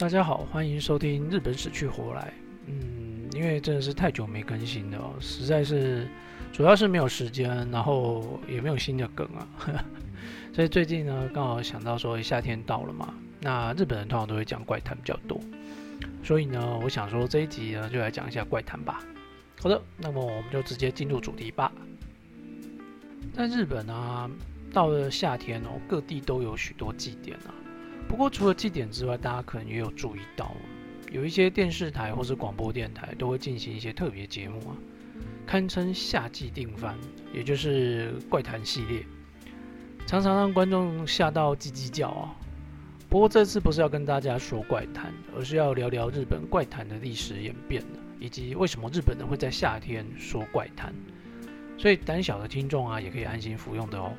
大家好，欢迎收听《日本死去活来》。嗯，因为真的是太久没更新了，实在是主要是没有时间，然后也没有新的梗啊。所以最近呢，刚好想到说夏天到了嘛，那日本人通常都会讲怪谈比较多，所以呢，我想说这一集呢就来讲一下怪谈吧。好的，那么我们就直接进入主题吧。在日本啊，到了夏天哦，各地都有许多祭典啊。不过，除了祭典之外，大家可能也有注意到，有一些电视台或是广播电台都会进行一些特别节目啊，堪称夏季定番，也就是怪谈系列，常常让观众吓到叽叽叫啊。不过这次不是要跟大家说怪谈，而是要聊聊日本怪谈的历史演变以及为什么日本人会在夏天说怪谈。所以胆小的听众啊，也可以安心服用的哦。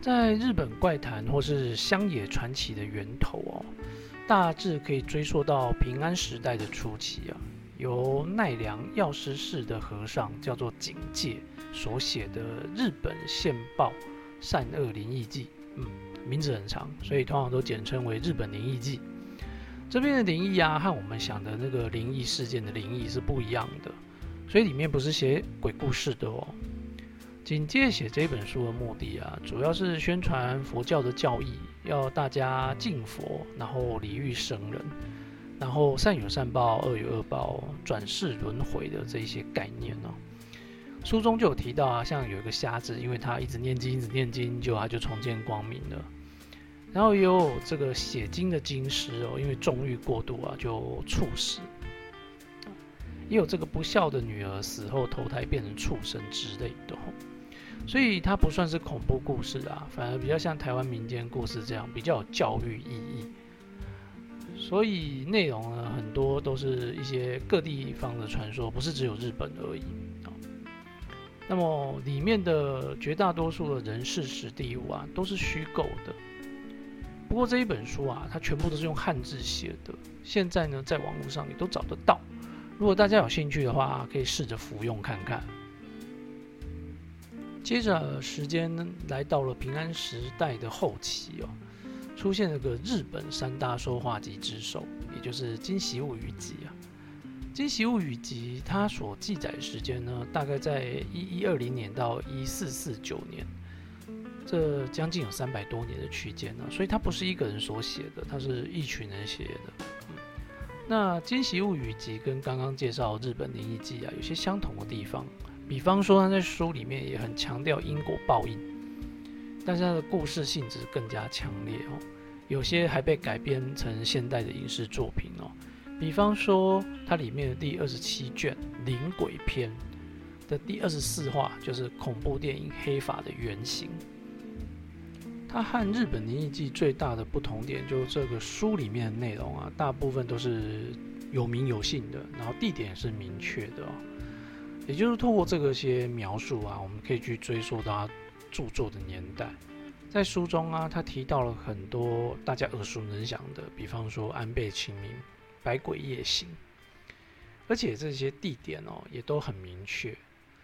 在日本怪谈或是乡野传奇的源头哦，大致可以追溯到平安时代的初期啊，由奈良药师寺的和尚叫做景介所写的《日本县报善恶灵异记》，嗯，名字很长，所以通常都简称为《日本灵异记》。这边的灵异啊，和我们想的那个灵异事件的灵异是不一样的，所以里面不是写鬼故事的哦。警戒写这本书的目的啊，主要是宣传佛教的教义，要大家敬佛，然后礼遇生人，然后善有善报，恶有恶报，转世轮回的这一些概念呢。书中就有提到啊，像有一个瞎子，因为他一直念经，一直念经，就他就重见光明了。然后也有这个写经的经师哦，因为纵欲过度啊，就猝死。也有这个不孝的女儿死后投胎变成畜生之类的。所以它不算是恐怖故事啊，反而比较像台湾民间故事这样，比较有教育意义。所以内容呢，很多都是一些各地方的传说，不是只有日本而已啊。那么里面的绝大多数的人事、史地物啊，都是虚构的。不过这一本书啊，它全部都是用汉字写的，现在呢，在网络上也都找得到。如果大家有兴趣的话，可以试着服用看看。接着时间来到了平安时代的后期哦，出现了个日本三大说话集之首，也就是《金喜物语集》啊。《金喜物语集》它所记载时间呢，大概在一一二零年到一四四九年，这将近有三百多年的区间呢，所以它不是一个人所写的，它是一群人写的。那《金喜物语集》跟刚刚介绍日本灵异记啊，有些相同的地方。比方说，他在书里面也很强调因果报应，但是他的故事性质更加强烈哦。有些还被改编成现代的影视作品哦。比方说，它里面的第二十七卷《灵鬼篇》的第二十四话，就是恐怖电影《黑法》的原型。它和日本灵异记最大的不同点，就是这个书里面的内容啊，大部分都是有名有姓的，然后地点是明确的哦。也就是透过这个些描述啊，我们可以去追溯到他著作的年代。在书中啊，他提到了很多大家耳熟能详的，比方说安倍晴明、百鬼夜行，而且这些地点哦也都很明确，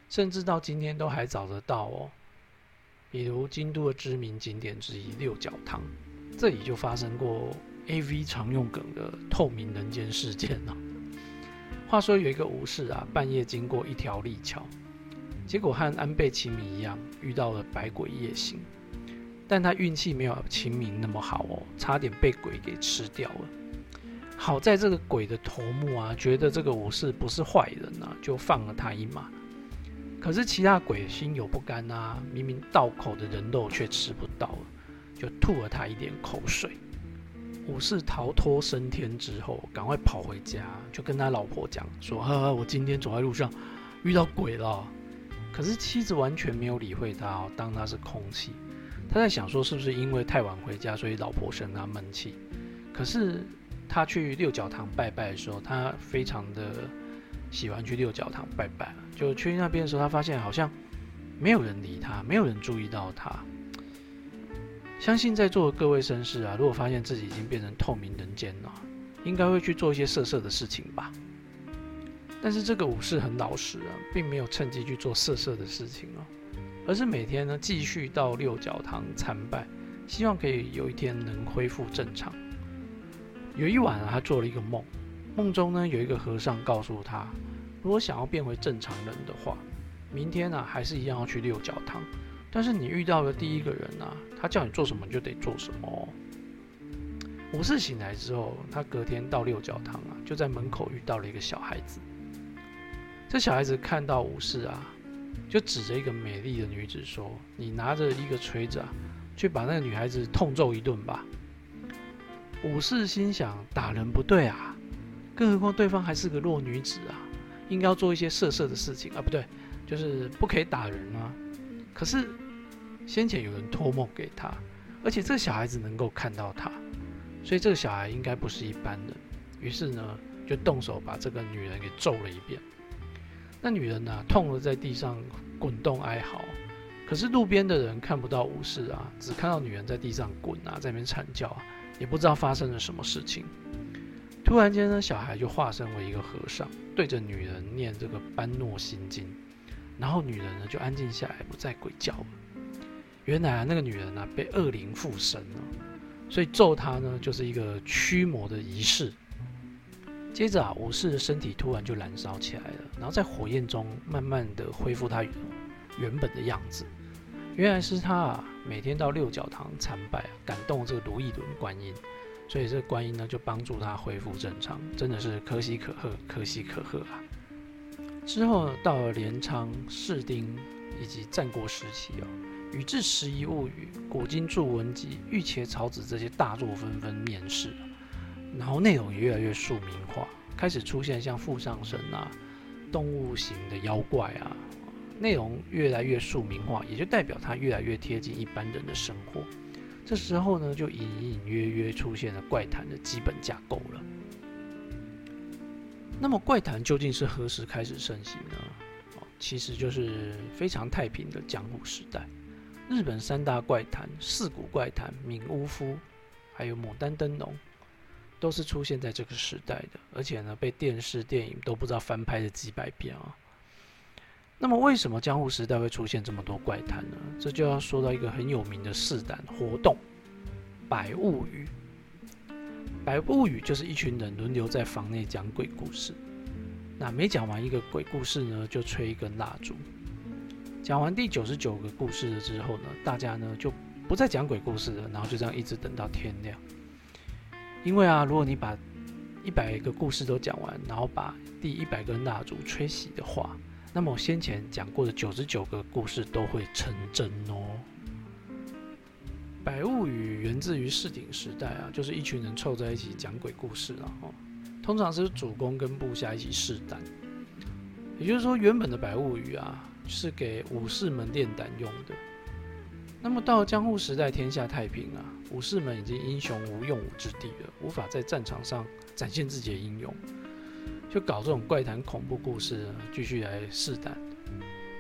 甚至到今天都还找得到哦。比如京都的知名景点之一六角堂，这里就发生过 A.V. 常用梗的透明人间事件呢。话说有一个武士啊，半夜经过一条立桥，结果和安倍晴明一样遇到了百鬼夜行，但他运气没有晴明那么好哦，差点被鬼给吃掉了。好在这个鬼的头目啊，觉得这个武士不是坏人啊，就放了他一马。可是其他鬼心有不甘啊，明明道口的人肉却吃不到了，就吐了他一点口水。武士逃脱升天之后，赶快跑回家，就跟他老婆讲说：“呵呵，我今天走在路上遇到鬼了。”可是妻子完全没有理会他，当他是空气。他在想说，是不是因为太晚回家，所以老婆生他闷气？可是他去六角堂拜拜的时候，他非常的喜欢去六角堂拜拜。就去那边的时候，他发现好像没有人理他，没有人注意到他。相信在座的各位绅士啊，如果发现自己已经变成透明人间了，应该会去做一些色色的事情吧。但是这个武士很老实啊，并没有趁机去做色色的事情哦，而是每天呢继续到六角堂参拜，希望可以有一天能恢复正常。有一晚啊，他做了一个梦，梦中呢有一个和尚告诉他，如果想要变回正常人的话，明天呢还是一样要去六角堂，但是你遇到的第一个人啊，他叫你做什么你就得做什么。哦。武士醒来之后，他隔天到六角堂啊，就在门口遇到了一个小孩子。这小孩子看到武士啊，就指着一个美丽的女子说：“你拿着一个锤子啊，去把那个女孩子痛揍一顿吧。”武士心想：打人不对啊，更何况对方还是个弱女子啊，应该要做一些色色的事情啊，不对，就是不可以打人啊。可是先前有人托梦给他，而且这个小孩子能够看到他，所以这个小孩应该不是一般人。于是呢，就动手把这个女人给揍了一遍。那女人呢，痛得在地上滚动哀嚎。可是路边的人看不到武士啊，只看到女人在地上滚啊，在那边惨叫啊。也不知道发生了什么事情。突然间呢，小孩就化身为一个和尚，对着女人念这个《般若心经》，然后女人呢就安静下来，不再鬼叫了。原来啊，那个女人呢被恶灵附身了，所以咒她呢就是一个驱魔的仪式。接着啊，武士的身体突然就燃烧起来了，然后在火焰中慢慢的恢复他原本的样子。原来是他啊，每天到六角堂参拜，感动这个如意轮观音，所以这个观音呢就帮助他恢复正常，真的是可喜可贺，可喜可贺啊！之后到了镰仓、士丁以及战国时期哦，《宇治十一物语》《古今著文集》《御伽草子》这些大作纷纷面世，然后内容也越来越庶民化，开始出现像富上神啊、动物型的妖怪啊。内容越来越庶民化，也就代表它越来越贴近一般人的生活。这时候呢，就隐隐约约出现了怪谈的基本架构了。那么，怪谈究竟是何时开始盛行呢？哦，其实就是非常太平的江户时代。日本三大怪谈——四谷怪谈、名屋夫，还有牡丹灯笼，都是出现在这个时代的。而且呢，被电视、电影都不知道翻拍了几百遍啊。那么，为什么江户时代会出现这么多怪谈呢？这就要说到一个很有名的四胆活动——百物语。百物语就是一群人轮流在房内讲鬼故事。那每讲完一个鬼故事呢，就吹一根蜡烛。讲完第九十九个故事了之后呢，大家呢就不再讲鬼故事了，然后就这样一直等到天亮。因为啊，如果你把一百个故事都讲完，然后把第一百根蜡烛吹熄的话，那么我先前讲过的九十九个故事都会成真哦。百物语源自于市井时代啊，就是一群人凑在一起讲鬼故事啊。哦，通常是主公跟部下一起试胆，也就是说，原本的百物语啊是给武士们练胆用的。那么到江户时代，天下太平啊，武士们已经英雄无用武之地了，无法在战场上展现自己的英勇。就搞这种怪谈恐怖故事，继续来试胆，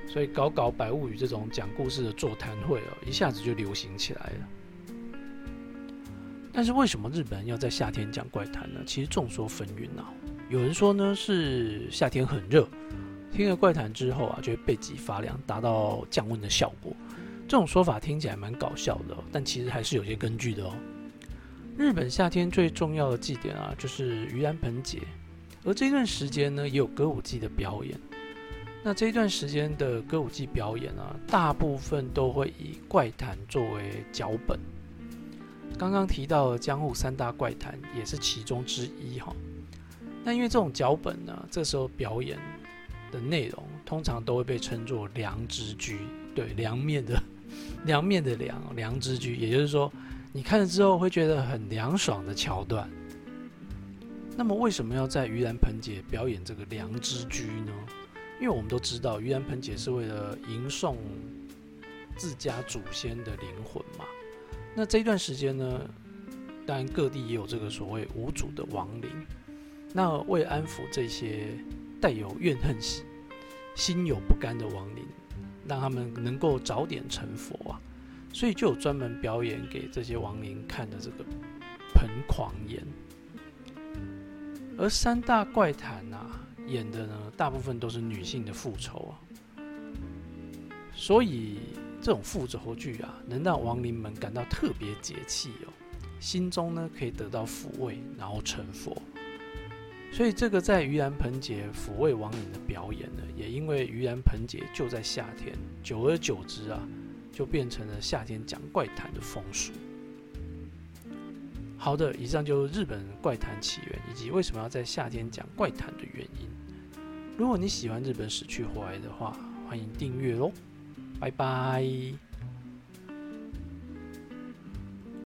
所以搞搞百物语这种讲故事的座谈会哦，一下子就流行起来了。但是为什么日本人要在夏天讲怪谈呢？其实众说纷纭啊。有人说呢是夏天很热，听了怪谈之后啊，就会背脊发凉，达到降温的效果。这种说法听起来蛮搞笑的，但其实还是有些根据的哦。日本夏天最重要的祭典啊，就是盂兰盆节。而这段时间呢，也有歌舞伎的表演。那这一段时间的歌舞伎表演啊，大部分都会以怪谈作为脚本。刚刚提到的江户三大怪谈也是其中之一哈。那因为这种脚本呢，这时候表演的内容通常都会被称作良知居，对，凉面的 凉面的凉，良知居，也就是说，你看了之后会觉得很凉爽的桥段。那么为什么要在盂兰盆节表演这个良知居呢？因为我们都知道盂兰盆节是为了迎送自家祖先的灵魂嘛。那这一段时间呢，当然各地也有这个所谓无主的亡灵。那为安抚这些带有怨恨心、心有不甘的亡灵，让他们能够早点成佛啊，所以就有专门表演给这些亡灵看的这个盆狂言。而三大怪谈啊，演的呢，大部分都是女性的复仇啊，所以这种复仇剧啊，能让亡灵们感到特别解气哦。心中呢可以得到抚慰，然后成佛。所以这个在盂兰盆节抚慰亡灵的表演呢，也因为盂兰盆节就在夏天，久而久之啊，就变成了夏天讲怪谈的风俗。好的，以上就是日本怪谈起源以及为什么要在夏天讲怪谈的原因。如果你喜欢日本死去活来的话，欢迎订阅哦，拜拜。